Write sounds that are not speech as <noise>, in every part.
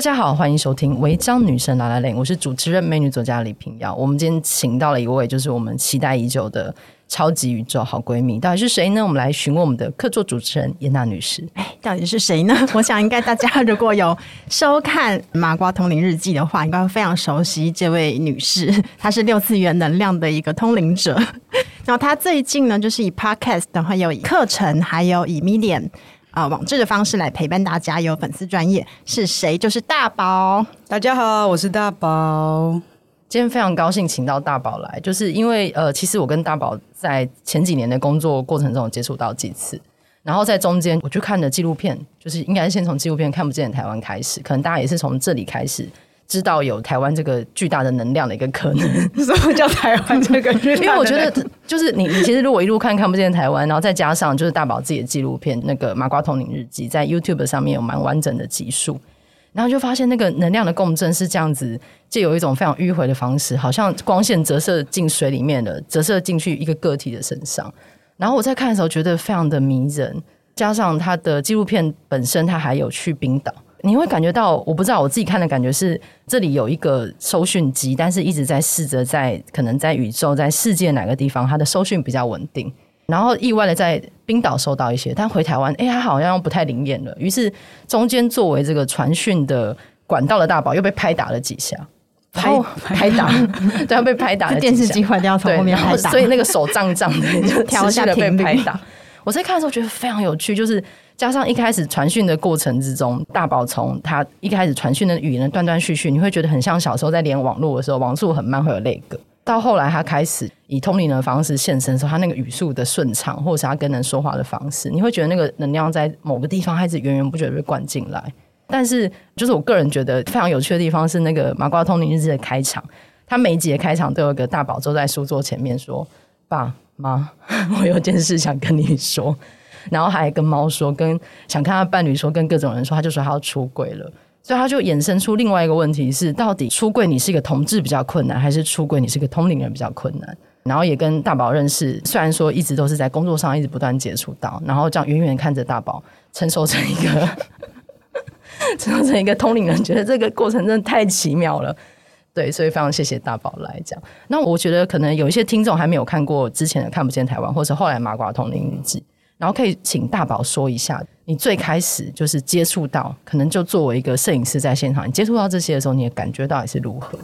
大家好，欢迎收听《违章女神 lalaLand》，我是主持人美女作家李平瑶。我们今天请到了一位，就是我们期待已久的超级宇宙好闺蜜，到底是谁呢？我们来询问我们的客座主持人严娜女士。哎，到底是谁呢？<laughs> 我想应该大家如果有收看《麻瓜通灵日记》的话，应该非常熟悉这位女士。<laughs> 她是六次元能量的一个通灵者。<laughs> 然后她最近呢，就是以 Podcast，然后有以课程，还有以 Medium。啊，网志的方式来陪伴大家，有粉丝专业是谁？就是大宝。大家好，我是大宝。今天非常高兴请到大宝来，就是因为呃，其实我跟大宝在前几年的工作过程中接触到几次，然后在中间我去看的纪录片，就是应该是先从纪录片看不见的台湾开始，可能大家也是从这里开始。知道有台湾这个巨大的能量的一个可能，<laughs> 什么叫台湾这个？因为我觉得，就是你，你其实如果一路看看不见台湾，然后再加上就是大宝自己的纪录片那个《麻瓜统领日记》，在 YouTube 上面有蛮完整的集数，然后就发现那个能量的共振是这样子，借有一种非常迂回的方式，好像光线折射进水里面的，折射进去一个个体的身上。然后我在看的时候觉得非常的迷人，加上他的纪录片本身，他还有去冰岛。你会感觉到，我不知道我自己看的感觉是，这里有一个收讯机，但是一直在试着在可能在宇宙在世界哪个地方，它的收讯比较稳定。然后意外的在冰岛收到一些，但回台湾，哎，它好像不太灵验了。于是中间作为这个传讯的管道的大宝又被拍打了几下，拍拍打，<laughs> 对，要被拍打了几下。电视机坏掉，从后面拍打，所以那个手胀胀的，<laughs> <laughs> 就调下被拍打。我在看的时候觉得非常有趣，就是。加上一开始传讯的过程之中，大宝从他一开始传讯的语言断断续续，你会觉得很像小时候在连网络的时候，网速很慢会有那个。到后来他开始以通灵的方式现身的时候，他那个语速的顺畅，或是他跟人说话的方式，你会觉得那个能量在某个地方开始源源不绝的被灌进来。但是，就是我个人觉得非常有趣的地方是那个《麻瓜通灵日记》的开场，他每一集的开场都有个大宝坐在书桌前面说：“爸妈，<laughs> 我有件事想跟你说。”然后还跟猫说，跟想看他伴侣说，跟各种人说，他就说他要出柜了，所以他就衍生出另外一个问题是：到底出柜你是一个同志比较困难，还是出柜你是个通灵人比较困难？然后也跟大宝认识，虽然说一直都是在工作上一直不断接触到，然后这样远远看着大宝成熟成一个 <laughs> 成熟成一个通灵人，觉得这个过程真的太奇妙了。对，所以非常谢谢大宝来讲。那我觉得可能有一些听众还没有看过之前的《看不见台湾》，或者后来《麻瓜通灵日记》。然后可以请大宝说一下，你最开始就是接触到，可能就作为一个摄影师在现场，你接触到这些的时候，你的感觉到底是如何？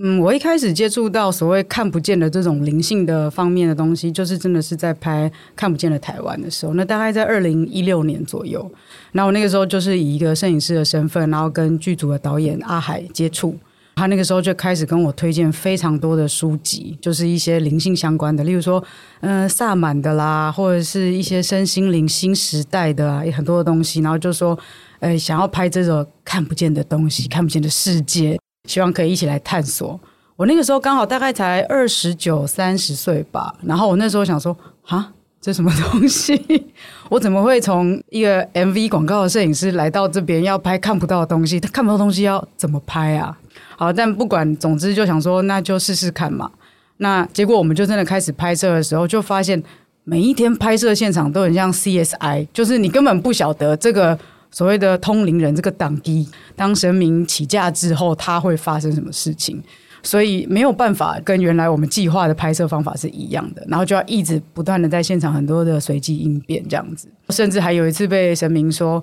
嗯，我一开始接触到所谓看不见的这种灵性的方面的东西，就是真的是在拍看不见的台湾的时候，那大概在二零一六年左右。然后我那个时候就是以一个摄影师的身份，然后跟剧组的导演阿海接触。他那个时候就开始跟我推荐非常多的书籍，就是一些灵性相关的，例如说，嗯、萨满的啦，或者是一些身心灵新时代的啊，有很多的东西。然后就说，呃，想要拍这种看不见的东西，看不见的世界，希望可以一起来探索。我那个时候刚好大概才二十九、三十岁吧。然后我那时候想说，啊，这什么东西？<laughs> 我怎么会从一个 MV 广告的摄影师来到这边要拍看不到的东西？他看不到东西要怎么拍啊？好，但不管，总之就想说，那就试试看嘛。那结果我们就真的开始拍摄的时候，就发现每一天拍摄现场都很像 CSI，就是你根本不晓得这个所谓的通灵人这个档机，当神明起驾之后，他会发生什么事情，所以没有办法跟原来我们计划的拍摄方法是一样的，然后就要一直不断的在现场很多的随机应变这样子，甚至还有一次被神明说。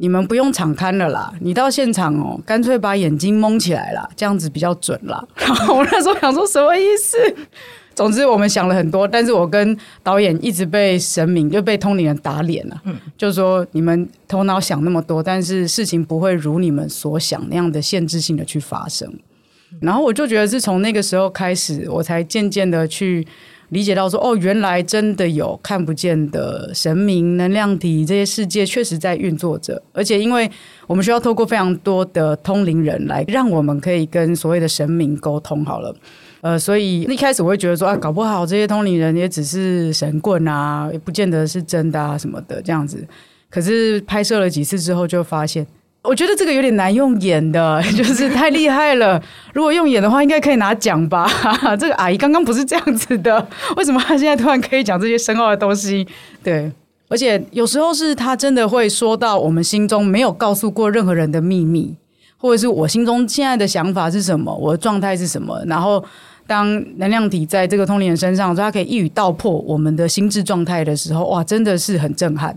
你们不用敞开了啦，你到现场哦，干脆把眼睛蒙起来啦，这样子比较准啦。然 <laughs> 后我那时候想说什么意思？总之我们想了很多，但是我跟导演一直被神明就被通灵人打脸了。嗯，就是说你们头脑想那么多，但是事情不会如你们所想那样的限制性的去发生。然后我就觉得是从那个时候开始，我才渐渐的去。理解到说哦，原来真的有看不见的神明、能量体，这些世界确实在运作着。而且，因为我们需要透过非常多的通灵人来让我们可以跟所谓的神明沟通。好了，呃，所以一开始我会觉得说啊，搞不好这些通灵人也只是神棍啊，也不见得是真的啊什么的这样子。可是拍摄了几次之后，就发现。我觉得这个有点难用演的，<laughs> 就是太厉害了。如果用演的话，应该可以拿奖吧？<laughs> 这个阿姨刚刚不是这样子的，为什么她现在突然可以讲这些深奥的东西？对，而且有时候是她真的会说到我们心中没有告诉过任何人的秘密，或者是我心中现在的想法是什么，我的状态是什么。然后，当能量体在这个通灵人身上，说他可以一语道破我们的心智状态的时候，哇，真的是很震撼。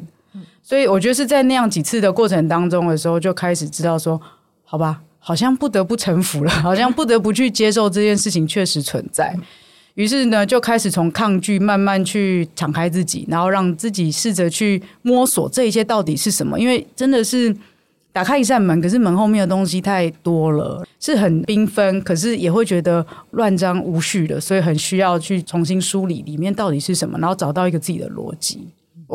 所以，我觉得是在那样几次的过程当中的时候，就开始知道说，好吧，好像不得不臣服了，<laughs> 好像不得不去接受这件事情确实存在。于是呢，就开始从抗拒慢慢去敞开自己，然后让自己试着去摸索这一切到底是什么。因为真的是打开一扇门，可是门后面的东西太多了，是很缤纷，可是也会觉得乱章无序的，所以很需要去重新梳理里面到底是什么，然后找到一个自己的逻辑。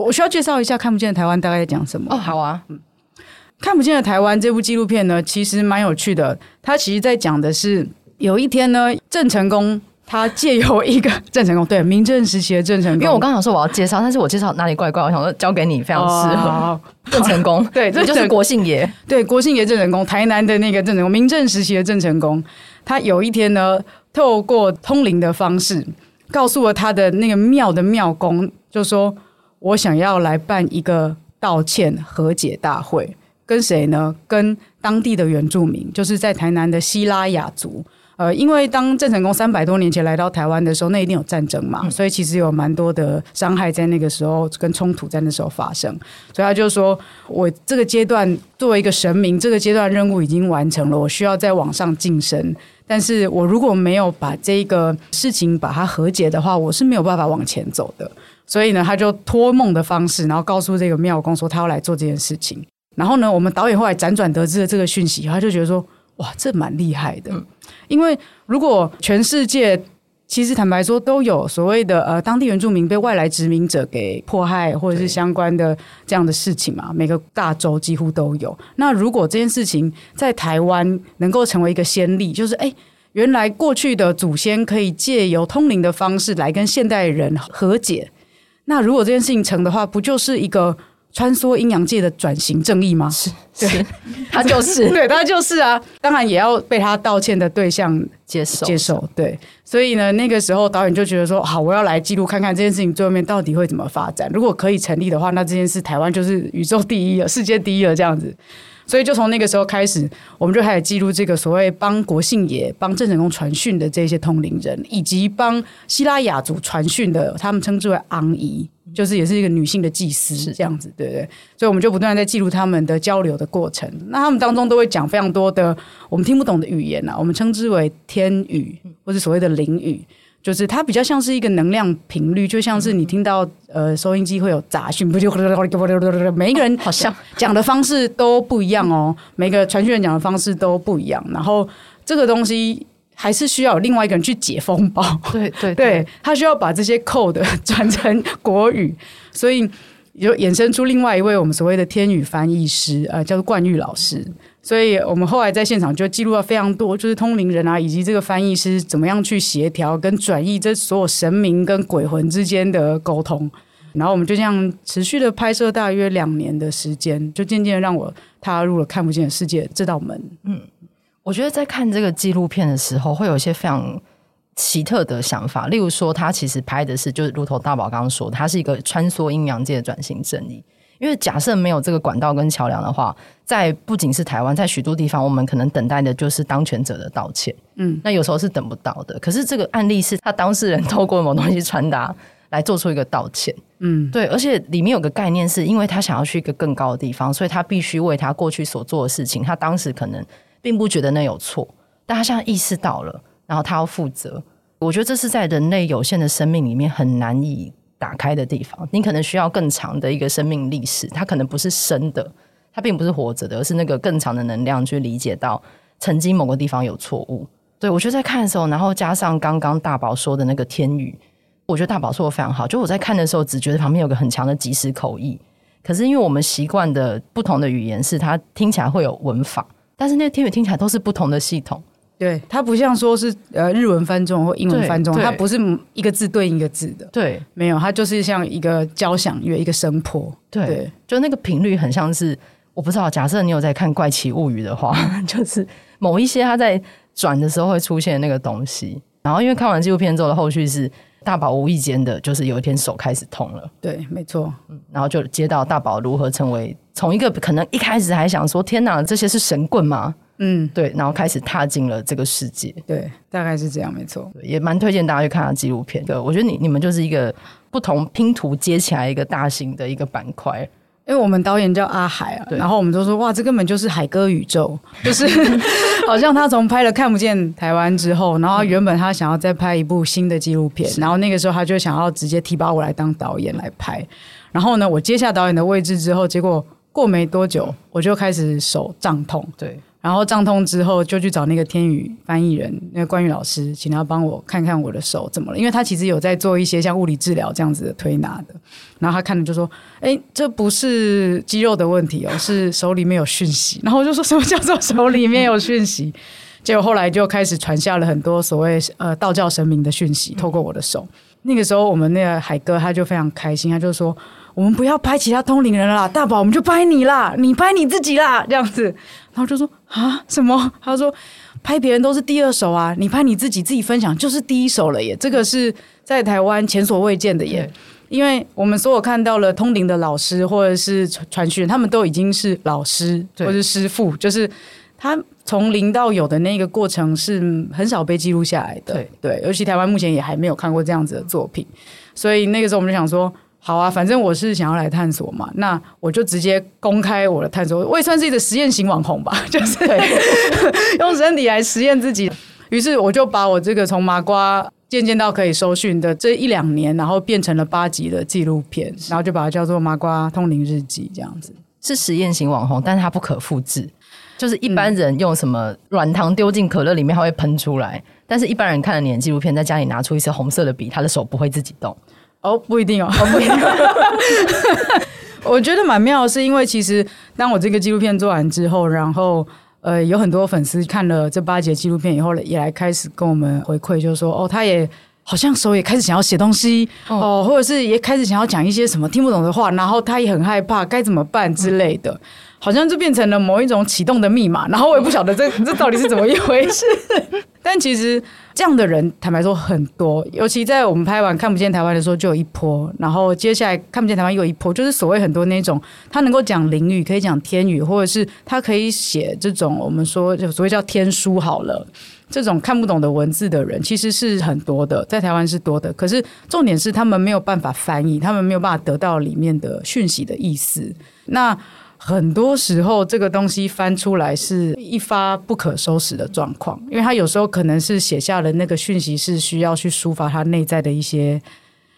我需要介绍一下《看不见的台湾》大概在讲什么？哦，好啊，嗯，《看不见的台湾》这部纪录片呢，其实蛮有趣的。它其实在讲的是有一天呢，郑成功。他借由一个 <laughs> 郑成功，对，明郑时期的郑成功，因为我刚想说我要介绍，但是我介绍哪里怪怪，我想说交给你，非常适合 <laughs> 郑成功，<laughs> 对，这就是国姓爷，对，国姓爷郑成功，台南的那个郑成功，明郑时期的郑成功，他有一天呢，透过通灵的方式，告诉了他的那个庙的庙公，就说我想要来办一个道歉和解大会，跟谁呢？跟当地的原住民，就是在台南的西拉雅族。呃，因为当郑成功三百多年前来到台湾的时候，那一定有战争嘛，所以其实有蛮多的伤害在那个时候跟冲突在那时候发生，所以他就说，我这个阶段作为一个神明，这个阶段任务已经完成了，我需要再往上晋升，但是我如果没有把这个事情把它和解的话，我是没有办法往前走的，所以呢，他就托梦的方式，然后告诉这个庙公说他要来做这件事情，然后呢，我们导演后来辗转得知了这个讯息，他就觉得说，哇，这蛮厉害的。因为如果全世界其实坦白说都有所谓的呃当地原住民被外来殖民者给迫害或者是相关的这样的事情嘛，每个大洲几乎都有。那如果这件事情在台湾能够成为一个先例，就是哎，原来过去的祖先可以借由通灵的方式来跟现代人和解。那如果这件事情成的话，不就是一个？穿梭阴阳界的转型正义吗？是，是，<laughs> 他就是，对，他就是啊。当然也要被他道歉的对象接受，接受。对，所以呢，那个时候导演就觉得说，好，我要来记录看看这件事情最后面到底会怎么发展。如果可以成立的话，那这件事台湾就是宇宙第一了，世界第一了，这样子。所以就从那个时候开始，我们就开始记录这个所谓帮国姓爷、帮郑成功传讯的这些通灵人，以及帮希拉雅族传讯的，他们称之为昂姨，就是也是一个女性的祭司，这样子，对不对？所以我们就不断在记录他们的交流的过程。那他们当中都会讲非常多的我们听不懂的语言啊，我们称之为天语，或是所谓的灵语。就是它比较像是一个能量频率，就像是你听到呃收音机会有杂讯，不就每一个人好像。讲的方式都不一样哦，每个传讯人讲的方式都不一样，然后这个东西还是需要有另外一个人去解封包，对对对，他需要把这些 code 转成国语，所以就衍生出另外一位我们所谓的天语翻译师，呃，叫做冠玉老师。所以我们后来在现场就记录了非常多，就是通灵人啊，以及这个翻译师怎么样去协调跟转译这所有神明跟鬼魂之间的沟通。然后我们就这样持续的拍摄大约两年的时间，就渐渐让我踏入了看不见的世界这道门。嗯，我觉得在看这个纪录片的时候，会有一些非常奇特的想法。例如说，他其实拍的是，就是如同大宝刚刚说，他是一个穿梭阴阳界的转型正义。因为假设没有这个管道跟桥梁的话，在不仅是台湾，在许多地方，我们可能等待的就是当权者的道歉。嗯，那有时候是等不到的。可是这个案例是他当事人透过某东西传达来做出一个道歉。嗯，对，而且里面有个概念是，因为他想要去一个更高的地方，所以他必须为他过去所做的事情，他当时可能并不觉得那有错，但他现在意识到了，然后他要负责。我觉得这是在人类有限的生命里面很难以。打开的地方，你可能需要更长的一个生命历史，它可能不是生的，它并不是活着的，而是那个更长的能量去理解到曾经某个地方有错误。对，我觉得在看的时候，然后加上刚刚大宝说的那个天语，我觉得大宝说的非常好。就我在看的时候，只觉得旁边有个很强的即时口译，可是因为我们习惯的不同的语言，是它听起来会有文法，但是那个天语听起来都是不同的系统。对，它不像说是呃日文翻中或英文翻中，它不是一个字对应一个字的。对，没有，它就是像一个交响乐，一个声波。对，对就那个频率很像是，我不知道。假设你有在看《怪奇物语》的话，<laughs> 就是某一些它在转的时候会出现那个东西。然后因为看完纪录片之后的后续是。大宝无意间的，就是有一天手开始痛了。对，没错。嗯，然后就接到大宝如何成为从一个可能一开始还想说天哪，这些是神棍吗？嗯，对，然后开始踏进了这个世界。对，大概是这样，没错。也蛮推荐大家去看他纪录片的。我觉得你你们就是一个不同拼图接起来一个大型的一个板块。因为我们导演叫阿海啊，然后我们都说哇，这根本就是海哥宇宙，<laughs> 就是 <laughs> 好像他从拍了《看不见台湾》之后，然后原本他想要再拍一部新的纪录片，然后那个时候他就想要直接提拔我来当导演来拍，然后呢，我接下导演的位置之后，结果过没多久我就开始手胀痛，对。然后胀痛之后，就去找那个天宇翻译人，那个关宇老师，请他帮我看看我的手怎么了。因为他其实有在做一些像物理治疗这样子的推拿的。然后他看了就说：“哎，这不是肌肉的问题哦，是手里面有讯息。”然后我就说什么叫做手里面有讯息？结果后来就开始传下了很多所谓呃道教神明的讯息，透过我的手。那个时候，我们那个海哥他就非常开心，他就说。我们不要拍其他通灵人了啦，大宝，我们就拍你啦，你拍你自己啦，这样子。然后就说啊，什么？他说拍别人都是第二手啊，你拍你自己，自己分享就是第一手了耶。这个是在台湾前所未见的耶，因为我们所有看到了通灵的老师或者是传讯人，他们都已经是老师或者是师傅，就是他从零到有的那个过程是很少被记录下来的。对对，尤其台湾目前也还没有看过这样子的作品，所以那个时候我们就想说。好啊，反正我是想要来探索嘛，那我就直接公开我的探索。我也算是一个实验型网红吧，<laughs> 就是 <laughs> 用身体来实验自己。于是我就把我这个从麻瓜渐渐到可以收讯的这一两年，然后变成了八集的纪录片，然后就把它叫做《麻瓜通灵日记》这样子。是实验型网红，但是它不可复制。就是一般人用什么软糖丢进可乐里面，它会喷出来，但是一般人看了你的纪录片，在家里拿出一支红色的笔，他的手不会自己动。哦，不一定哦，不一定。<laughs> 我觉得蛮妙的，是因为其实当我这个纪录片做完之后，然后呃，有很多粉丝看了这八节纪录片以后，也来开始跟我们回馈，就是说，哦，他也好像手也开始想要写东西哦，或者是也开始想要讲一些什么听不懂的话，然后他也很害怕该怎么办之类的，好像就变成了某一种启动的密码，然后我也不晓得这 <laughs> 这到底是怎么一回事，但其实。这样的人，坦白说很多，尤其在我们拍完《看不见台湾》的时候，就有一波，然后接下来《看不见台湾》又有一波，就是所谓很多那种他能够讲灵语，可以讲天语，或者是他可以写这种我们说就所谓叫天书好了，这种看不懂的文字的人，其实是很多的，在台湾是多的。可是重点是他们没有办法翻译，他们没有办法得到里面的讯息的意思。那很多时候，这个东西翻出来是一发不可收拾的状况，因为他有时候可能是写下了那个讯息是需要去抒发他内在的一些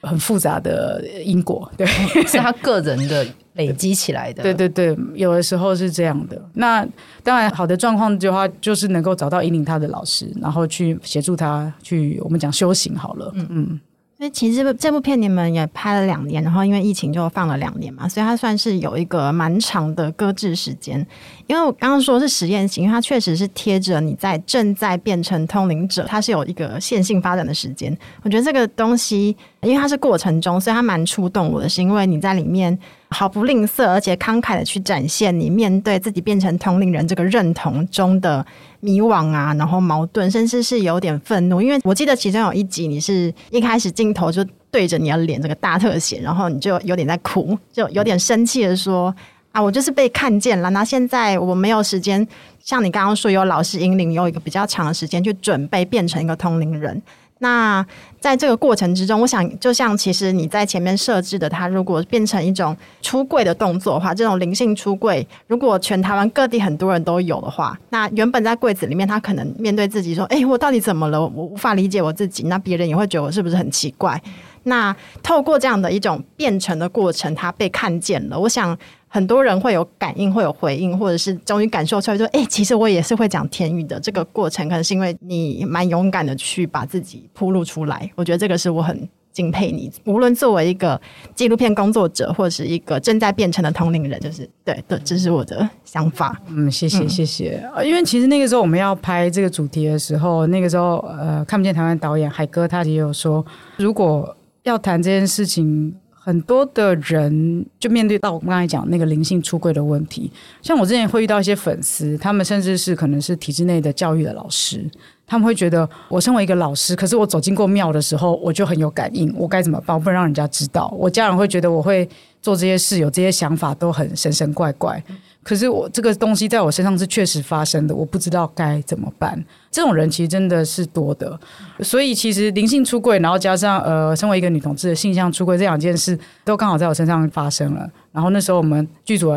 很复杂的因果，<laughs> 对，是他个人的累积起来的。对对对，有的时候是这样的。那当然，好的状况的话，就是能够找到引领他的老师，然后去协助他去我们讲修行好了。嗯嗯。所以其实这部这部片你们也拍了两年，然后因为疫情就放了两年嘛，所以它算是有一个蛮长的搁置时间。因为我刚刚说是实验型，因为它确实是贴着你在正在变成通灵者，它是有一个线性发展的时间。我觉得这个东西，因为它是过程中，所以它蛮触动我的，是因为你在里面。毫不吝啬，而且慷慨的去展现你面对自己变成同龄人这个认同中的迷惘啊，然后矛盾，甚至是有点愤怒。因为我记得其中有一集，你是一开始镜头就对着你的脸这个大特写，然后你就有点在哭，就有点生气的说：“啊，我就是被看见了。那现在我没有时间，像你刚刚说有老师引领，有一个比较长的时间去准备变成一个通灵人。”那在这个过程之中，我想就像其实你在前面设置的，它如果变成一种出柜的动作的话，这种灵性出柜，如果全台湾各地很多人都有的话，那原本在柜子里面，他可能面对自己说：“哎，我到底怎么了？我无法理解我自己。”那别人也会觉得我是不是很奇怪？那透过这样的一种变成的过程，他被看见了。我想。很多人会有感应，会有回应，或者是终于感受出来，说：“哎、欸，其实我也是会讲天语的。”这个过程可能是因为你蛮勇敢的去把自己铺露出来。我觉得这个是我很敬佩你。无论作为一个纪录片工作者，或者是一个正在变成的同龄人，就是对的，这是我的想法。嗯，谢谢，谢谢。因为其实那个时候我们要拍这个主题的时候，那个时候呃，看不见台湾导演海哥他也有说，如果要谈这件事情。很多的人就面对到我们刚才讲那个灵性出柜的问题，像我之前会遇到一些粉丝，他们甚至是可能是体制内的教育的老师，他们会觉得我身为一个老师，可是我走进过庙的时候，我就很有感应，我该怎么办？我不能让人家知道，我家人会觉得我会做这些事，有这些想法都很神神怪怪。可是我这个东西在我身上是确实发生的，我不知道该怎么办。这种人其实真的是多的，所以其实灵性出柜，然后加上呃，身为一个女同志的性向出柜这两件事，都刚好在我身上发生了。然后那时候我们剧组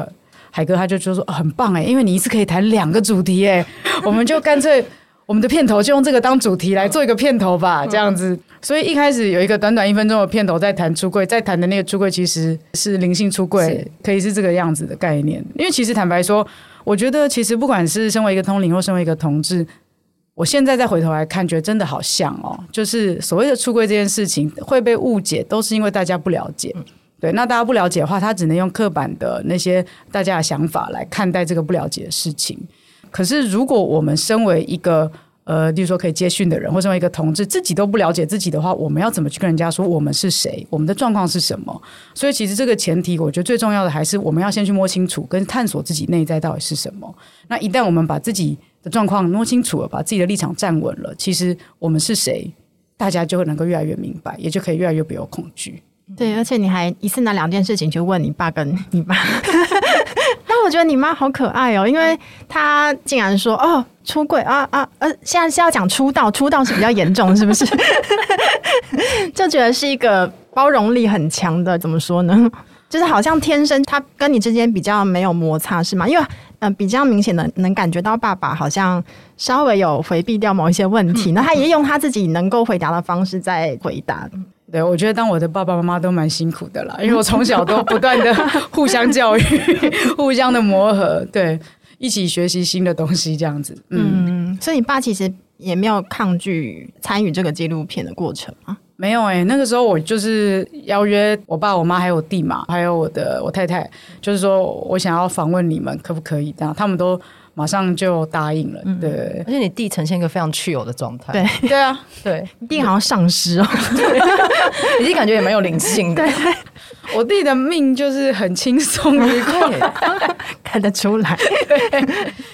海哥他就就说、很棒哎，因为你一次可以谈两个主题哎，我们就干脆。我们的片头就用这个当主题来做一个片头吧，这样子。所以一开始有一个短短一分钟的片头在谈出柜，在谈的那个出柜其实是灵性出柜，可以是这个样子的概念。因为其实坦白说，我觉得其实不管是身为一个通灵或身为一个同志，我现在再回头来看，觉得真的好像哦，就是所谓的出柜这件事情会被误解，都是因为大家不了解。对，那大家不了解的话，他只能用刻板的那些大家的想法来看待这个不了解的事情。可是，如果我们身为一个呃，例如说可以接讯的人，或身为一个同志，自己都不了解自己的话，我们要怎么去跟人家说我们是谁，我们的状况是什么？所以，其实这个前提，我觉得最重要的还是我们要先去摸清楚，跟探索自己内在到底是什么。那一旦我们把自己的状况摸清楚了，把自己的立场站稳了，其实我们是谁，大家就会能够越来越明白，也就可以越来越不有恐惧。对，而且你还一次拿两件事情去问你爸跟你妈。我觉得你妈好可爱哦，因为她竟然说哦出柜啊啊呃，现在是要讲出道，出道是比较严重，是不是？<laughs> 就觉得是一个包容力很强的，怎么说呢？就是好像天生他跟你之间比较没有摩擦，是吗？因为嗯、呃，比较明显的能感觉到爸爸好像稍微有回避掉某一些问题，那他也用他自己能够回答的方式在回答。对，我觉得当我的爸爸妈妈都蛮辛苦的啦，因为我从小都不断的 <laughs> 互相教育、互相的磨合，对，一起学习新的东西，这样子。嗯，嗯，所以你爸其实也没有抗拒参与这个纪录片的过程吗？没有诶、欸，那个时候我就是邀约我爸、我妈还有我弟嘛，还有我的我太太，就是说我想要访问你们，可不可以？这样他们都。马上就答应了，嗯、对，而且你弟呈现一个非常去油的状态，对。<laughs> 对啊，对，你弟好像丧尸哦，对，你弟感觉也蛮有灵性的，对，我弟的命就是很轻松愉快，<laughs> 看得出来，对，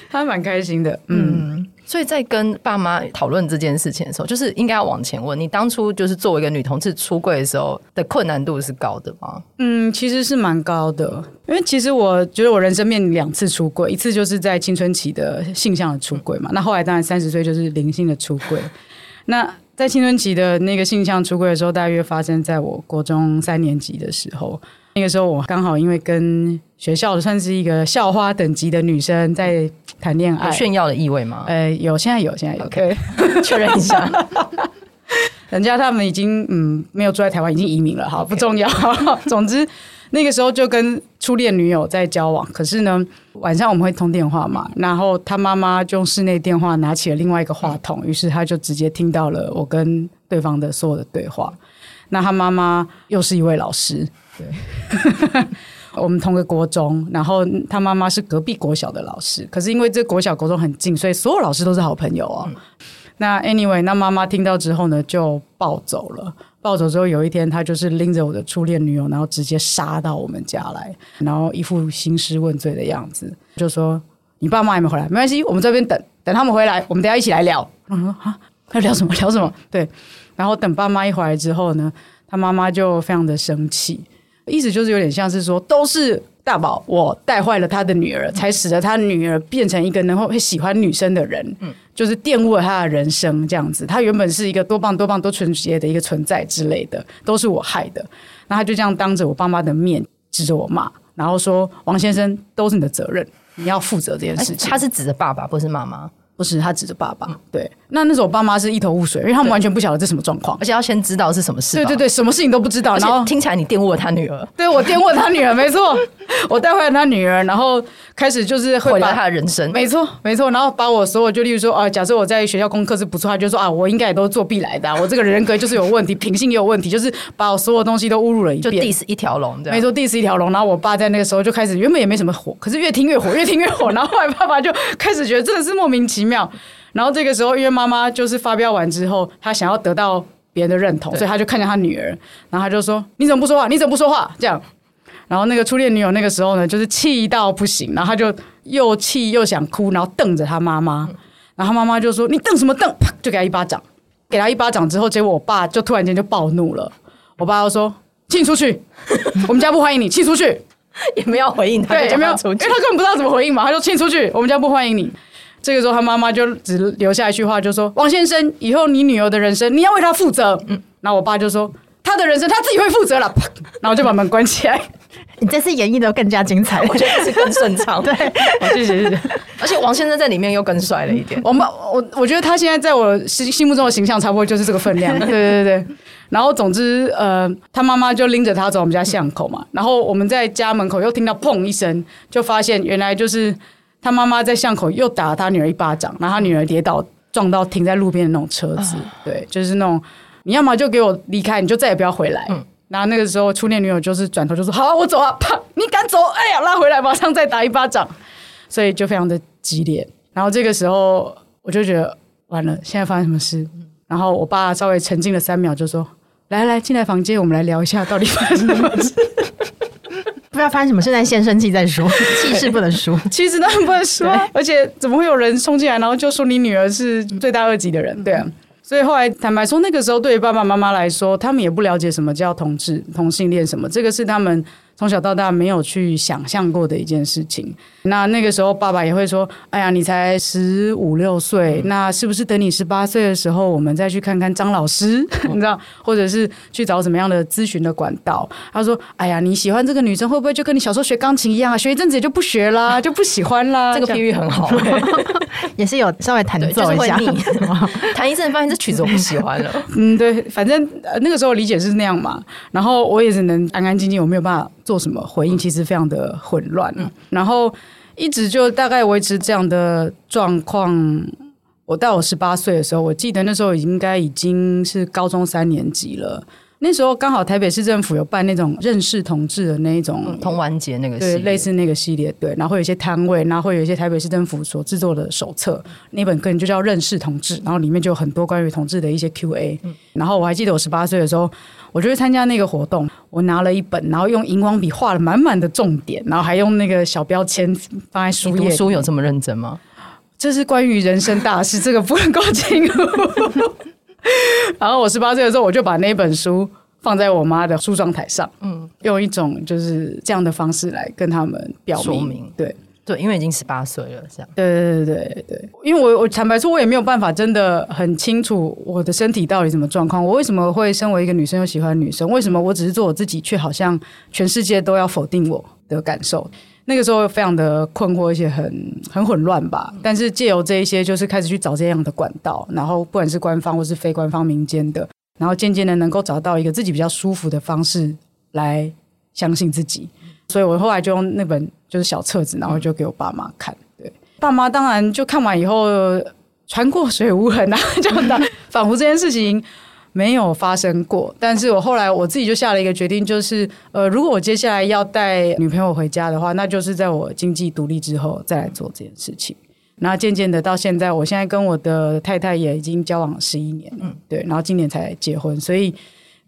他蛮开心的，嗯。嗯所以在跟爸妈讨论这件事情的时候，就是应该要往前问：你当初就是作为一个女同志出柜的时候的困难度是高的吗？嗯，其实是蛮高的，因为其实我觉得我人生面临两次出柜，一次就是在青春期的性向的出柜嘛，那后来当然三十岁就是灵性的出柜。<laughs> 那在青春期的那个性向出柜的时候，大约发生在我国中三年级的时候。那个时候我刚好因为跟学校算是一个校花等级的女生在谈恋爱，有炫耀的意味吗？呃，有，现在有，现在有，可以.确认一下。<laughs> 人家他们已经嗯没有住在台湾，已经移民了，好，不重要。<laughs> 总之那个时候就跟初恋女友在交往，可是呢晚上我们会通电话嘛，然后他妈妈就用室内电话拿起了另外一个话筒，于是他就直接听到了我跟对方的所有的对话。那他妈妈又是一位老师。对，我们同个国中，然后他妈妈是隔壁国小的老师，可是因为这国小国中很近，所以所有老师都是好朋友哦。嗯、那 anyway，那妈妈听到之后呢，就暴走了。暴走之后，有一天他就是拎着我的初恋女友，然后直接杀到我们家来，然后一副兴师问罪的样子，就说：“你爸妈还没回来，没关系，我们这边等等他们回来，我们等下一起来聊。”我说：“啊，要聊什么？聊什么？”对，然后等爸妈一回来之后呢，他妈妈就非常的生气。意思就是有点像是说，都是大宝我带坏了他的女儿，才使得他女儿变成一个能够会喜欢女生的人，嗯，就是玷污了他的人生这样子。他原本是一个多棒多棒多纯洁的一个存在之类的，都是我害的。那他就这样当着我爸妈的面指着我骂，然后说：“王先生都是你的责任，你要负责这件事情。”他是指着爸爸，不是妈妈。不是他指着爸爸，对，那那时候我爸妈是一头雾水，因为他们完全不晓得这什么状况，而且要先知道是什么事。对对对，什么事情都不知道，然后听起来你玷污了他女儿。对，我玷污了他女儿，没错，我带坏了他女儿，然后开始就是会毁了他的人生。没错没错，然后把我所有就例如说啊，假设我在学校功课是不错，他就说啊，我应该也都作弊来的，我这个人格就是有问题，品性也有问题，就是把我所有东西都侮辱了一遍，就第十一条龙，没错，第十一条龙。然后我爸在那个时候就开始，原本也没什么火，可是越听越火，越听越火，然后后来爸爸就开始觉得真的是莫名其妙。然后这个时候，因为妈妈就是发飙完之后，她想要得到别别人的认同，所以她就看见她女儿，然后她就说：“你怎么不说话？你怎么不说话？”这样，然后那个初恋女友那个时候呢，就是气到不行，然后她就又气又想哭，然后瞪着她妈妈，然后她妈妈就说：“你瞪什么瞪？”啪，就给她一巴掌。给她一巴掌之后，结果我爸就突然间就暴怒了，我爸就说：“请你出去，<laughs> 我们家不欢迎你，请出去。”也没有回应他，对，也没有，因为他根本不知道怎么回应嘛，他就请出去，我们家不欢迎你。这个时候，他妈妈就只留下一句话，就说：“王先生，以后你女儿的人生，你要为她负责。”嗯，然后我爸就说：“他的人生他自己会负责了。”啪，然后就把门关起来。<laughs> 你这次演绎的更加精彩，我觉得是更顺畅。<laughs> 对，谢谢谢谢。而且王先生在里面又更帅了一点。我们我我觉得他现在在我心心目中的形象，差不多就是这个分量。<laughs> 对对对。然后总之，呃，他妈妈就拎着他走我们家巷口嘛。然后我们在家门口又听到砰一声，就发现原来就是。他妈妈在巷口又打了他女儿一巴掌，然后他女儿跌倒撞到停在路边的那种车子，对，就是那种你要么就给我离开，你就再也不要回来。嗯，然后那个时候初恋女友就是转头就说：“好啊，我走啊！”啪，你敢走？哎呀，拉回来，马上再打一巴掌，所以就非常的激烈。然后这个时候我就觉得完了，现在发生什么事？然后我爸稍微沉静了三秒，就说：“来来，进来房间，我们来聊一下到底发生什么事。”不知道发生什么，现在先生气再说，<laughs> 气势不能输，气势当然不能输。而且怎么会有人冲进来，然后就说你女儿是罪大恶极的人？对啊，所以后来坦白说，那个时候对于爸爸妈妈来说，他们也不了解什么叫同志、同性恋什么，这个是他们。从小到大没有去想象过的一件事情，那那个时候爸爸也会说：“哎呀，你才十五六岁，那是不是等你十八岁的时候，我们再去看看张老师？<laughs> 你知道，或者是去找什么样的咨询的管道？”他说：“哎呀，你喜欢这个女生，会不会就跟你小时候学钢琴一样啊？学一阵子也就不学啦，<laughs> 就不喜欢啦？”这个比喻很好，<laughs> 也是有稍微弹奏一下，弹、一阵发现这曲子我不喜欢了。嗯，对，反正那个时候理解是那样嘛。然后我也只能安安静静，我没有办法。做什么回应其实非常的混乱，嗯，然后一直就大概维持这样的状况。我到我十八岁的时候，我记得那时候应该已经是高中三年级了。那时候刚好台北市政府有办那种认识同志的那一种同玩节那个系列，对，类似那个系列，对，然后会有一些摊位，然后会有一些台北市政府所制作的手册，那本可能就叫认识同志，然后里面就有很多关于同志的一些 Q&A。然后我还记得我十八岁的时候，我就去参加那个活动，我拿了一本，然后用荧光笔画了满满的重点，然后还用那个小标签放在书页。读书有这么认真吗？这是关于人生大事，这个不能够轻忽。<laughs> 然后我十八岁的时候，我就把那本书放在我妈的梳妆台上，嗯，用一种就是这样的方式来跟他们表明，明。对。对，因为已经十八岁了，这样，对对对对对，因为我我坦白说，我也没有办法真的很清楚我的身体到底什么状况，我为什么会身为一个女生又喜欢女生，为什么我只是做我自己，却好像全世界都要否定我的感受，那个时候非常的困惑，而且很很混乱吧。但是借由这一些，就是开始去找这样的管道，然后不管是官方或是非官方、民间的。然后渐渐的能够找到一个自己比较舒服的方式来相信自己，所以我后来就用那本就是小册子，然后就给我爸妈看。对，爸妈当然就看完以后船过水无痕啊，<laughs> 就当 <laughs> 仿佛这件事情没有发生过。但是我后来我自己就下了一个决定，就是呃，如果我接下来要带女朋友回家的话，那就是在我经济独立之后再来做这件事情。然后渐渐的到现在，我现在跟我的太太也已经交往十一年了，嗯，对，然后今年才结婚，所以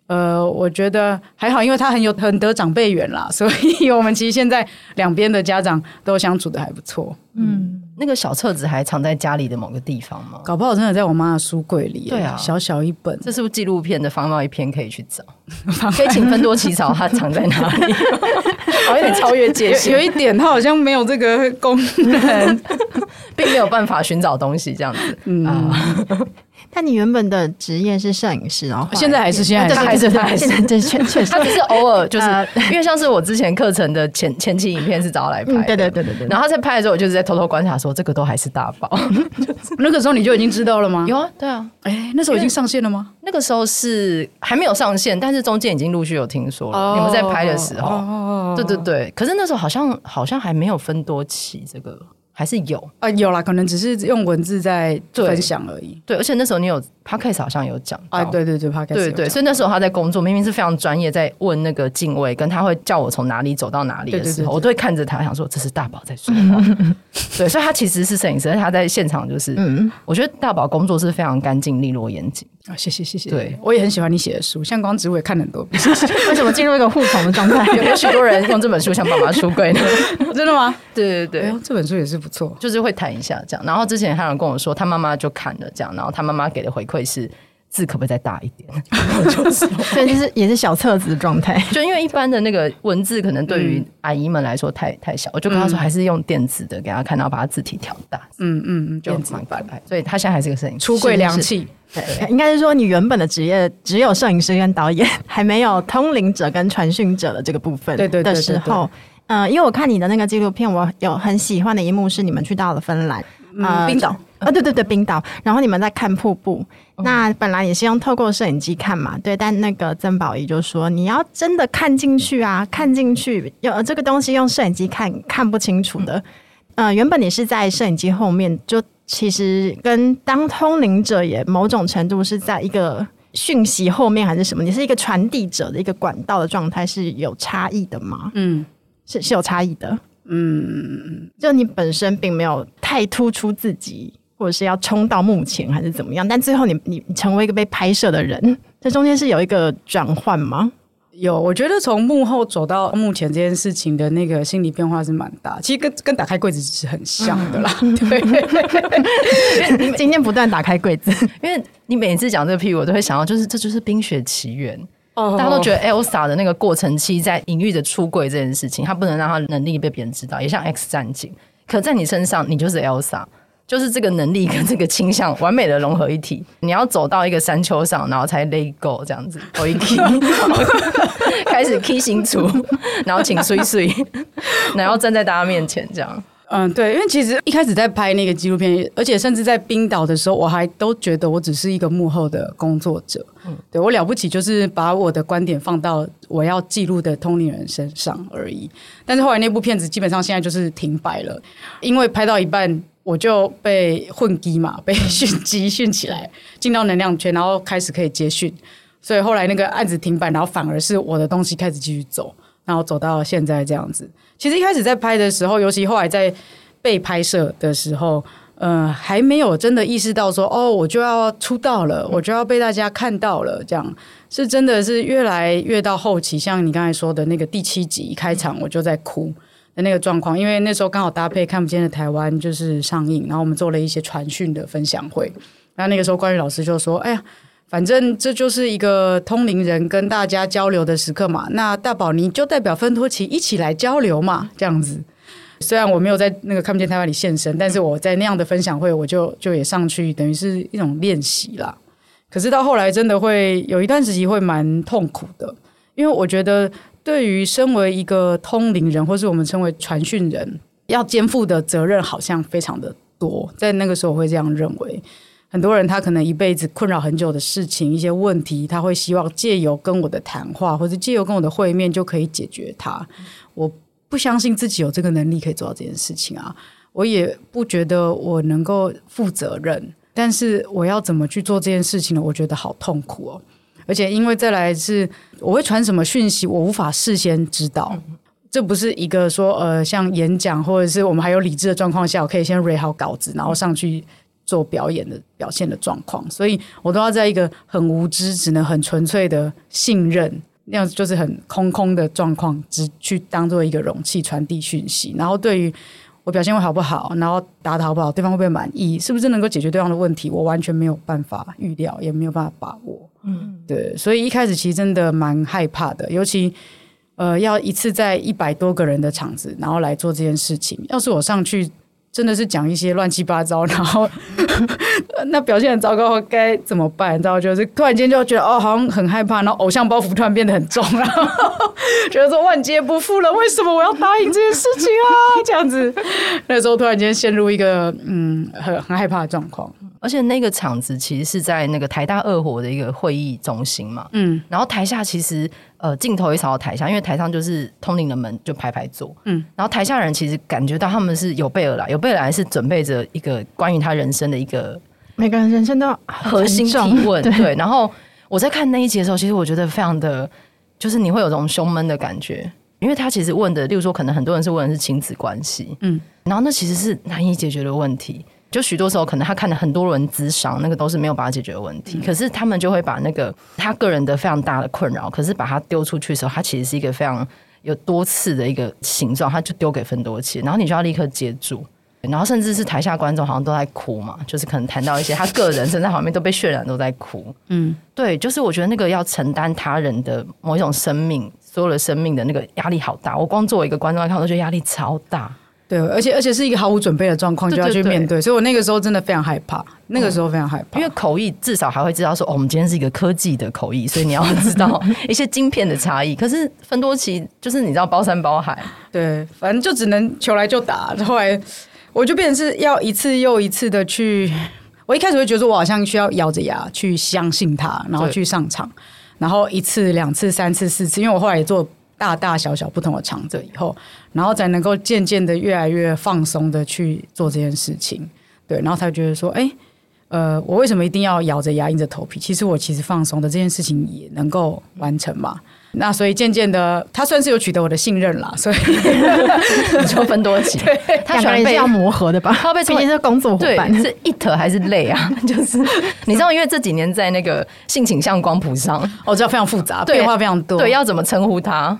呃，我觉得还好，因为他很有很得长辈缘啦，所以我们其实现在两边的家长都相处的还不错，嗯。那个小册子还藏在家里的某个地方吗？搞不好真的在我妈的书柜里。对啊，小小一本，这是不是纪录片的番外篇？可以去找，<laughs> 可以请芬多起草它藏在哪里？<laughs> 好有点超越界限，有一点它好像没有这个功能，<laughs> 并没有办法寻找东西这样子。嗯。Uh, 但你原本的职业是摄影师，然后现在还是现在还是他还是这确确实，他只是偶尔就是 <laughs> 因为像是我之前课程的前前期影片是找他来拍，对对对对对。然后他在拍的时候，我就是在偷偷观察，说这个都还是大宝。<laughs> 那个时候你就已经知道了吗？有啊，对啊。哎，那时候已经上线了吗？那个时候是还没有上线，但是中间已经陆续有听说了。你们在拍的时候，对对对。可是那时候好像好像还没有分多期这个。还是有啊，有啦，可能只是用文字在分享而已。对，而且那时候你有 Podcast 好像有讲啊，对对对，Podcast 对对，所以那时候他在工作，明明是非常专业，在问那个敬畏，跟他会叫我从哪里走到哪里的时候，对对对对，我都会看着他，想说这是大宝在说话。<laughs> 对，所以他其实是摄影师，他在现场就是，嗯，我觉得大宝工作是非常干净利落严谨。啊，谢谢谢谢。对，我也很喜欢你写的书，《像光植物》也看了很多遍。<laughs> 为什么进入一个互捧的状态？<laughs> 有有许多人用这本书向爸妈出柜呢？<laughs> 真的吗？对对对，哎，这本书也是不错，就是会谈一下这样。然后之前还有人跟我说，他妈妈就看了这样，然后他妈妈给的回馈是。字可不可以再大一点？<laughs> 所以就是也是小册子的状态。就因为一般的那个文字，可能对于阿姨们来说太太小，我就跟她说还是用电子的给她看，然后把她字体调大。嗯嗯嗯，就蛮可爱。所以她现在还是个摄影师，出柜良器。对，应该是说你原本的职业只有摄影师跟导演，还没有通灵者跟传讯者的这个部分。对对的时候，嗯，因为我看你的那个纪录片，我有很喜欢的一幕是你们去到了芬兰，嗯，冰岛。啊、哦，对对对，冰岛。然后你们在看瀑布，嗯、那本来也是用透过摄影机看嘛，对。但那个曾宝仪就说，你要真的看进去啊，看进去，有这个东西用摄影机看看不清楚的。嗯、呃，原本你是在摄影机后面，就其实跟当通灵者也某种程度是在一个讯息后面还是什么？你是一个传递者的一个管道的状态是有差异的吗？嗯，是是有差异的。嗯，就你本身并没有太突出自己。或者是要冲到目前还是怎么样？但最后你你成为一个被拍摄的人，这中间是有一个转换吗？有，我觉得从幕后走到幕前这件事情的那个心理变化是蛮大，其实跟跟打开柜子是很像的啦。嗯、对，你 <laughs> 今天不断打开柜子，因为你每次讲这个屁，我都会想到，就是这就是《冰雪奇缘》哦，大家都觉得 Elsa 的那个过程期在隐喻着出柜这件事情，她不能让她能力被别人知道，也像 X 战警，可在你身上，你就是 Elsa。就是这个能力跟这个倾向完美的融合一体。你要走到一个山丘上，然后才 let go 这样子，我 <laughs> 一 key <laughs> 开始 key 新出，然后请碎碎，<laughs> 然后站在大家面前这样。嗯，对，因为其实一开始在拍那个纪录片，而且甚至在冰岛的时候，我还都觉得我只是一个幕后的工作者。嗯，对，我了不起就是把我的观点放到我要记录的通灵人身上而已。但是后来那部片子基本上现在就是停摆了，因为拍到一半。我就被混机嘛，被训机训起来，进到能量圈，然后开始可以接训，所以后来那个案子停摆，然后反而是我的东西开始继续走，然后走到现在这样子。其实一开始在拍的时候，尤其后来在被拍摄的时候，呃，还没有真的意识到说，哦，我就要出道了，我就要被大家看到了，这样是真的是越来越到后期，像你刚才说的那个第七集一开场，我就在哭。的那个状况，因为那时候刚好搭配看不见的台湾就是上映，然后我们做了一些传讯的分享会。然后那个时候，关于老师就说：“哎呀，反正这就是一个通灵人跟大家交流的时刻嘛。那大宝你就代表芬托奇一起来交流嘛，这样子。虽然我没有在那个看不见台湾里现身，但是我在那样的分享会，我就就也上去，等于是一种练习啦。可是到后来，真的会有一段时期会蛮痛苦的，因为我觉得。对于身为一个通灵人，或是我们称为传讯人，要肩负的责任好像非常的多。在那个时候，我会这样认为。很多人他可能一辈子困扰很久的事情、一些问题，他会希望借由跟我的谈话，或者借由跟我的会面就可以解决它。我不相信自己有这个能力可以做到这件事情啊！我也不觉得我能够负责任。但是我要怎么去做这件事情呢？我觉得好痛苦哦。而且，因为再来是我会传什么讯息，我无法事先知道。这不是一个说呃，像演讲或者是我们还有理智的状况下，我可以先 r 好稿子，然后上去做表演的表现的状况。所以我都要在一个很无知、只能很纯粹的信任，那样子就是很空空的状况，只去当做一个容器传递讯息。然后对于我表现会好不好，然后答得好不好，对方会不会满意，是不是能够解决对方的问题，我完全没有办法预料，也没有办法把握。嗯，对，所以一开始其实真的蛮害怕的，尤其呃，要一次在一百多个人的场子，然后来做这件事情。要是我上去，真的是讲一些乱七八糟，然后 <laughs> 那表现很糟糕，该怎么办？然后，就是突然间就觉得哦，好像很害怕，然后偶像包袱突然变得很重，然后觉得说万劫不复了，为什么我要答应这件事情啊？这样子，那时候突然间陷入一个嗯，很很害怕的状况。而且那个场子其实是在那个台大二火的一个会议中心嘛，嗯，然后台下其实呃镜头一扫到台下，因为台上就是通灵的门就排排坐，嗯，然后台下人其实感觉到他们是有备而来，有备而来是准备着一个关于他人生的一个每个人人生都核心提问，对，<laughs> 对。然后我在看那一集的时候，其实我觉得非常的，就是你会有这种胸闷的感觉，因为他其实问的，例如说可能很多人是问的是亲子关系，嗯，然后那其实是难以解决的问题。就许多时候可能他看了很多人咨商，那个都是没有办法解决的问题。可是他们就会把那个他个人的非常大的困扰，可是把它丢出去的时候，它其实是一个非常有多次的一个形状，他就丢给分多奇，然后你就要立刻接住。然后甚至是台下观众好像都在哭嘛，就是可能谈到一些他个人，甚至旁边都被渲染都在哭。嗯，对，就是我觉得那个要承担他人的某一种生命，所有的生命的那个压力好大。我光作为一个观众来看，我都觉得压力超大。对，而且而且是一个毫无准备的状况就要去面对，对，对，对，所以我那个时候真的非常害怕。那个时候非常害怕，因为口译至少还会知道说，哦，我们今天是一个科技的口译，所以你要知道 <laughs> 一些晶片的差异。可是芬多奇就是你知道包山包海，对，反正就只能求来就打。后来。我就变成是要一次又一次的去，我一开始会觉得我好像需要咬着牙去相信他，然后去上场，然后一次、两次、三次、四次，因为我后来也做大大小小不同的场子以后，然后才能够渐渐的越来越放松的去做这件事情，对，然后才觉得说，哎，呃，我为什么一定要咬着牙硬着头皮？其实我其实放松的这件事情也能够完成嘛。那所以渐渐的，他算是有取得我的信任啦。所以你说分多奇，他两个人是要磨合的吧？他被毕竟是工作伙伴，是 it 还是累啊？<laughs> 就是你知道，因为这几年在那个性倾向光谱上，我知道非常复杂，变化非常多。对，要怎么称呼他？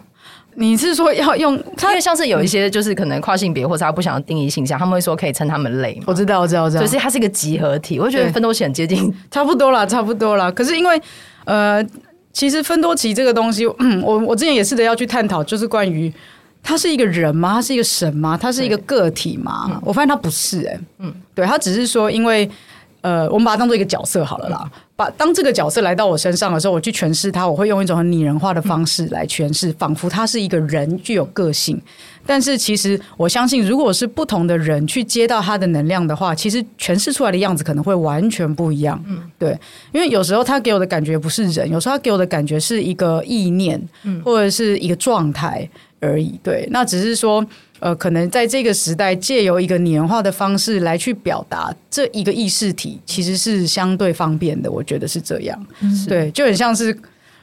你是说要用？因为像是有一些就是可能跨性别或者他不想要定义形象，他们会说可以称他们累。我知道，我知道，我知道。就是它是一个集合体，我觉得分多奇很接近，差不多了，差不多了。可是因为呃。其实分多奇这个东西，<clears throat> 嗯，我我之前也试着要去探讨，就是关于他是一个人吗？他是一个神吗？他是一个个体吗？嗯、我发现他不是、欸，哎，嗯，对，他只是说，因为呃，我们把它当做一个角色好了啦。嗯、把当这个角色来到我身上的时候，我去诠释他，我会用一种很拟人化的方式来诠释，仿佛他是一个人，具有个性。但是其实我相信，如果是不同的人去接到他的能量的话，其实诠释出来的样子可能会完全不一样。嗯，对，因为有时候他给我的感觉不是人，有时候他给我的感觉是一个意念，或者是一个状态而已。对，那只是说，呃，可能在这个时代，借由一个拟人化的方式来去表达这一个意识体，其实是相对方便的。我觉得是这样。对，就很像是。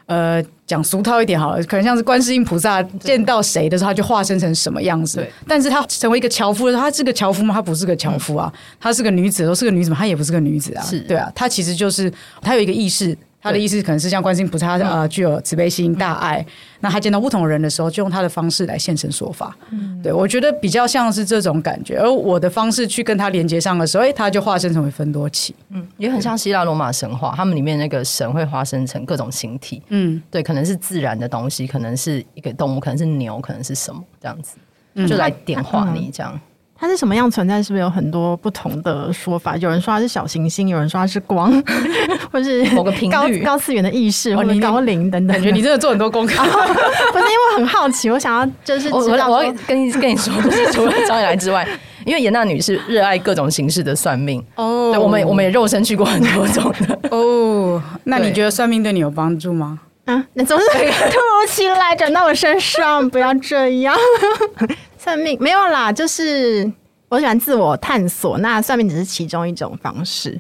呃，讲俗套一点好了，可能像是观世音菩萨见到谁的时候，他就化身成什么样子。但是他成为一个樵夫的时候，他是个樵夫吗？他不是个樵夫啊，他是个女子，都是个女子嘛？他也不是个女子啊。对啊，他其实就是他有一个意识。他的意思可能是像观世音菩萨，他呃具有慈悲心、大爱。那他见到不同的人的时候，就用他的方式来现身说法。嗯，对，我觉得比较像是这种感觉。而我的方式去跟他连接上的时候，哎，他就化身成为分多奇。嗯，也很像希腊罗马神话，他们里面那个神会化身成各种形体。嗯，对，可能是自然的东西，可能是一个动物，可能是牛，可能是什么这样子，就来点化你这样。它是什么样存在？是不是有很多不同的说法？有人说它是小行星，有人说它是光，<laughs> 或是某个频率、高次元的意识，或者高龄等等。感觉你真的做很多功课。<laughs> 不是因为我很好奇，我想要就是 <laughs> 我我我要跟你跟你说，就是除了张雨来之外，因为严娜女士热爱各种形式的算命哦。对，我们我们也肉身去过很多种的哦。那你觉得算命对你有帮助吗？啊，那总是突如其来转到我身上，不要这样。算命没有啦，就是我喜欢自我探索，那算命只是其中一种方式。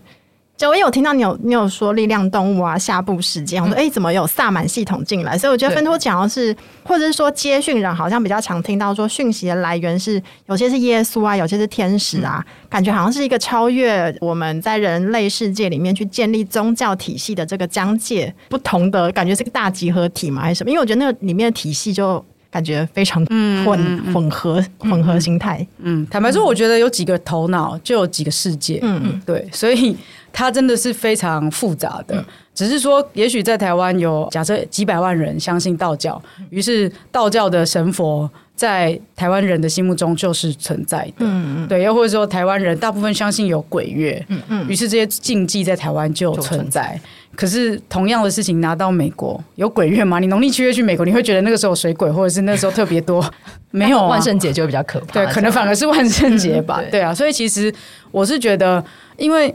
就我有听到你有你有说力量动物啊，下部时间，我说哎、欸，怎么有萨满系统进来？所以我觉得分托讲的是，或者是说接讯人好像比较常听到说讯息的来源是有些是耶稣啊，有些是天使啊，感觉好像是一个超越我们在人类世界里面去建立宗教体系的这个疆界不同的感觉，是个大集合体嘛？还是什么？因为我觉得那个里面的体系就。感觉非常混混合混合心态。嗯，坦白说，我觉得有几个头脑就有几个世界。嗯嗯，对，所以它真的是非常复杂的。只是说，也许在台湾有假设几百万人相信道教，于是道教的神佛在台湾人的心目中就是存在的。嗯嗯，对，又或者说台湾人大部分相信有鬼月。嗯嗯，于是这些禁忌在台湾就存在。可是同样的事情拿到美国有鬼月吗？你农历七月去美国，你会觉得那个时候水鬼，或者是那时候特别多？<laughs> 没有，万圣节就会比较可怕。对，可能反而是万圣节吧。对啊，所以其实我是觉得，因为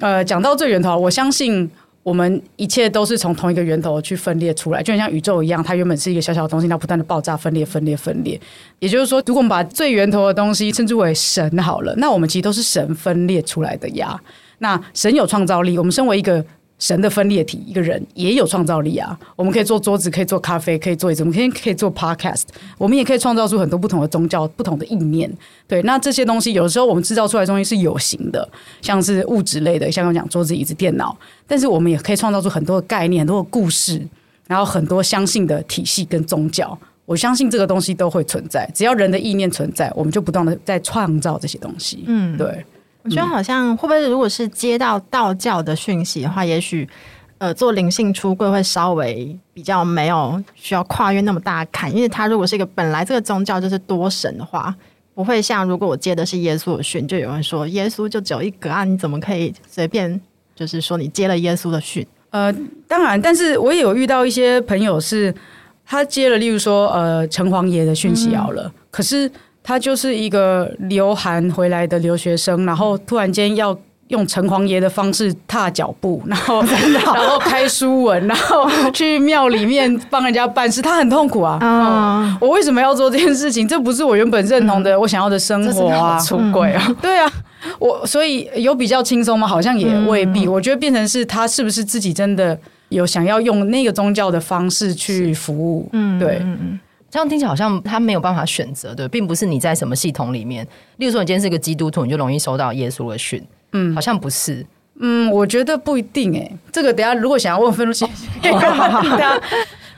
呃，讲到最源头，我相信我们一切都是从同一个源头去分裂出来，就像宇宙一样，它原本是一个小小的东西，它不断的爆炸、分裂、分裂、分裂。也就是说，如果我们把最源头的东西称之为神好了，那我们其实都是神分裂出来的呀。那神有创造力，我们身为一个。神的分裂体，一个人也有创造力啊。我们可以做桌子，可以做咖啡，可以做椅子，我们可以可以做 podcast，我们也可以创造出很多不同的宗教、不同的意念。对，那这些东西有的时候我们制造出来的东西是有形的，像是物质类的，像我讲桌子、椅子、电脑。但是我们也可以创造出很多的概念、很多的故事，然后很多相信的体系跟宗教。我相信这个东西都会存在，只要人的意念存在，我们就不断的在创造这些东西。嗯，对。我觉得好像会不会，如果是接到道教的讯息的话，也许呃做灵性出柜会稍微比较没有需要跨越那么大的坎，因为他如果是一个本来这个宗教就是多神的话，不会像如果我接的是耶稣的讯，就有人说耶稣就只有一个啊，你怎么可以随便就是说你接了耶稣的讯？呃，当然，但是我也有遇到一些朋友是他接了，例如说呃城隍爷的讯息好了，嗯、可是。他就是一个留韩回来的留学生，然后突然间要用城隍爷的方式踏脚步，然后 <laughs> 然后开书文，然后去庙里面帮人家办事，他很痛苦啊。嗯，我为什么要做这件事情？这不是我原本认同的，我想要的生活啊，出轨啊。对啊，我所以有比较轻松吗？好像也未必。我觉得变成是他是不是自己真的有想要用那个宗教的方式去服务？嗯，对。这样听起来好像他没有办法选择，对，并不是你在什么系统里面。例如说，你今天是个基督徒，你就容易收到耶稣的讯，嗯，好像不是，嗯，我觉得不一定，哎，这个等下如果想要问分析，<laughs> <laughs> 对啊，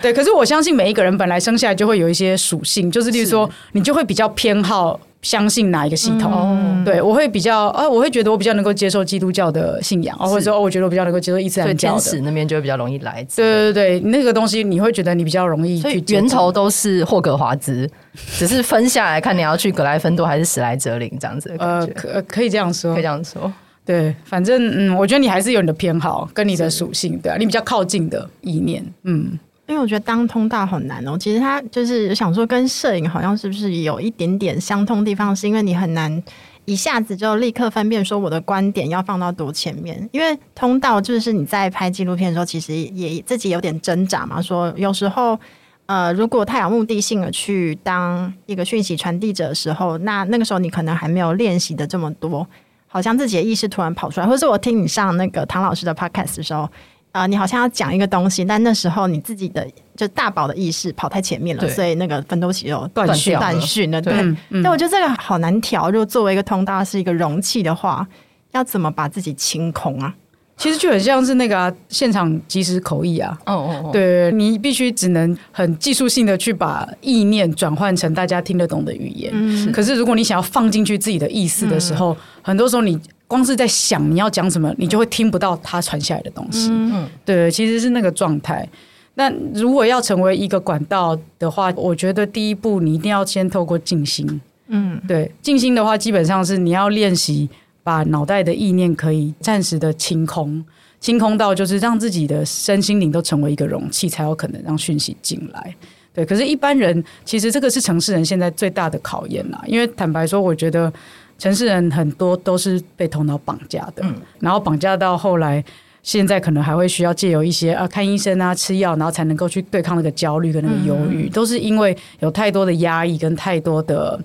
对，可是我相信每一个人本来生下来就会有一些属性，就是例如说，你就会比较偏好。相信哪一个系统？嗯、对我会比较啊，我会觉得我比较能够接受基督教的信仰，或者说我觉得我比较能够接受伊斯兰教的。天使那边就会比较容易来。对对对，那个东西你会觉得你比较容易去。源头都是霍格华兹，只是分下来看你要去格莱芬多还是史莱哲林这样子。呃，可可以这样说，可以这样说。对，反正嗯，我觉得你还是有你的偏好跟你的属性，对啊，你比较靠近的意念，嗯。因为我觉得当通道很难哦。其实他就是想说，跟摄影好像是不是有一点点相通地方？是因为你很难一下子就立刻分辨说我的观点要放到多前面。因为通道就是你在拍纪录片的时候，其实也自己有点挣扎嘛。说有时候，呃，如果太有目的性的去当一个讯息传递者的时候，那那个时候你可能还没有练习的这么多，好像自己的意识突然跑出来，或者是我听你上那个唐老师的 podcast 的时候。啊、呃，你好像要讲一个东西，但那时候你自己的就大宝的意识跑太前面了，所以那个分多奇就断讯断讯了。对，但、我觉得这个好难调。如果作为一个通道是一个容器的话，要怎么把自己清空啊？其实就很像是那个、啊、现场即时口译啊。哦哦哦，对，你必须只能很技术性的去把意念转换成大家听得懂的语言。嗯、可是如果你想要放进去自己的意思的时候，嗯、很多时候你。光是在想你要讲什么，你就会听不到他传下来的东西。嗯，对，其实是那个状态。那如果要成为一个管道的话，我觉得第一步你一定要先透过静心。嗯，对，静心的话，基本上是你要练习把脑袋的意念可以暂时的清空，清空到就是让自己的身心灵都成为一个容器，才有可能让讯息进来。对，可是，一般人其实这个是城市人现在最大的考验啦。因为坦白说，我觉得。城市人很多都是被头脑绑架的，嗯、然后绑架到后来，现在可能还会需要借由一些啊看医生啊吃药，然后才能够去对抗那个焦虑跟那个忧郁，嗯、都是因为有太多的压抑跟太多的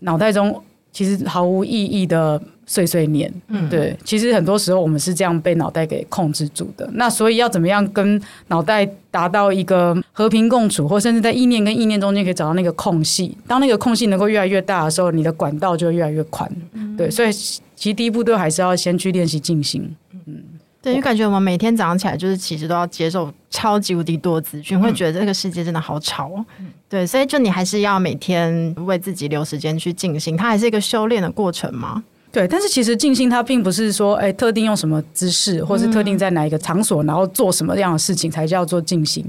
脑袋中其实毫无意义的。碎碎念，嗯，对，其实很多时候我们是这样被脑袋给控制住的。那所以要怎么样跟脑袋达到一个和平共处，或甚至在意念跟意念中间可以找到那个空隙？当那个空隙能够越来越大的时候，你的管道就会越来越宽。嗯、对，所以其实第一步都还是要先去练习静心。嗯，对，因为感觉我们每天早上起来就是其实都要接受超级无敌多资讯，嗯、会觉得这个世界真的好吵哦。嗯、对，所以就你还是要每天为自己留时间去静心，它还是一个修炼的过程嘛？对，但是其实静心它并不是说，哎，特定用什么姿势，或是特定在哪一个场所，然后做什么样的事情才叫做静心。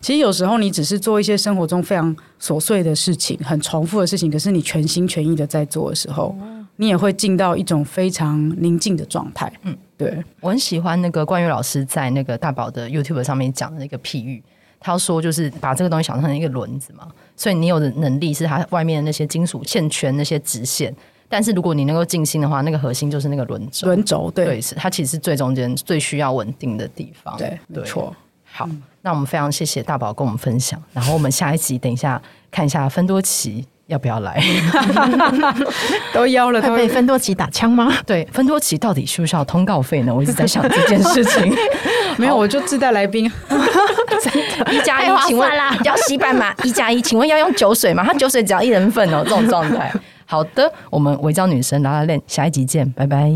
其实有时候你只是做一些生活中非常琐碎的事情，很重复的事情，可是你全心全意的在做的时候，你也会进到一种非常宁静的状态。嗯，对，我很喜欢那个冠佑老师在那个大宝的 YouTube 上面讲的那个譬喻，他说就是把这个东西想成一个轮子嘛，所以你有的能力是它外面的那些金属线圈那些直线。但是如果你能够静心的话，那个核心就是那个轮轴。轮轴对，对，是它其实是最中间最需要稳定的地方。对，没错。好，嗯、那我们非常谢谢大宝跟我们分享。然后我们下一集等一下看一下芬多奇要不要来？<laughs> 都邀了，会被芬多奇打枪吗？对，芬多奇到底需不需要通告费呢？我一直在想这件事情。<laughs> 没有，我就自带来宾。<laughs> 一加一，请问要吸斑马？一加一，请问要用酒水吗？他酒水只要一人份哦，这种状态。好的，我们违章女生拉拉链，下一集见，拜拜。